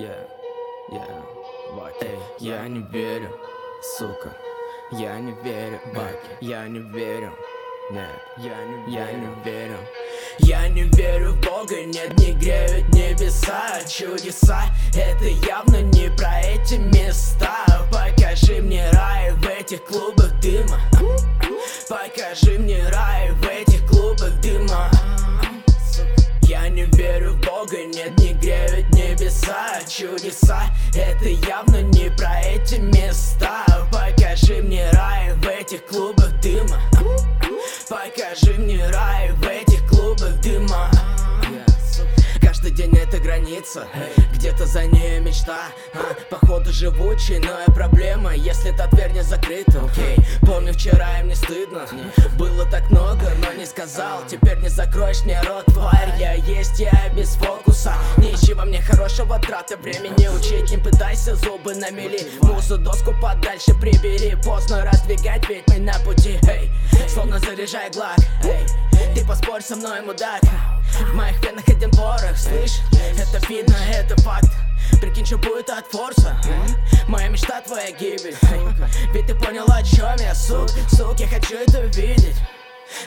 Yeah, yeah, Баки Эй, я не верю, сука. Я не верю, Баки. Я не верю, нет, я не, я не верю. Я не верю в Бога, нет, не греют небеса. Чудеса, это явно не про эти места. Покажи мне рай в этих клубах дыма. Покажи мне рай в этих клубах дыма. Я не верю в Бога, нет, не греют небеса Чудеса, это явно не про эти места. Покажи мне рай в этих клубах дыма Это граница Где-то за ней мечта а, Походу живучая, но и проблема Если та дверь не закрыта, окей Помню вчера им не стыдно. Было так много, но не сказал. Теперь не закроешь мне рот, тварь Я есть, я без фокуса. Ничего мне хорошего, траты времени Учить. Не пытайся, зубы на мели Музу доску подальше прибери. Поздно раздвигать, ведь мы на пути. Эй, словно заряжай глак Эй, ты поспорь со мной, мудак. В моих венах один видно, это факт. Прикинь, что будет от форса. Моя мечта, твоя гибель. Ведь ты понял, о чем я, сук Сук, я хочу это видеть.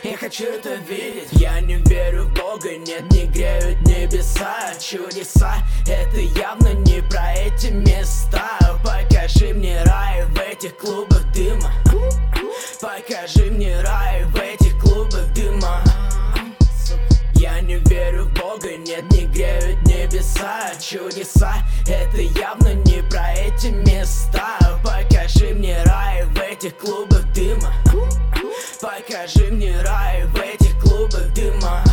Я хочу это видеть. Я не верю в Бога, нет, не греют небеса. Чудеса, это явно не про эти места. Покажи мне рай в этих клубах дыма. Покажи мне рай в этих не верю в Бога, нет, не греют небеса Чудеса, это явно не про эти места. Покажи мне рай в этих клубах дыма. Покажи мне рай в этих клубах дыма.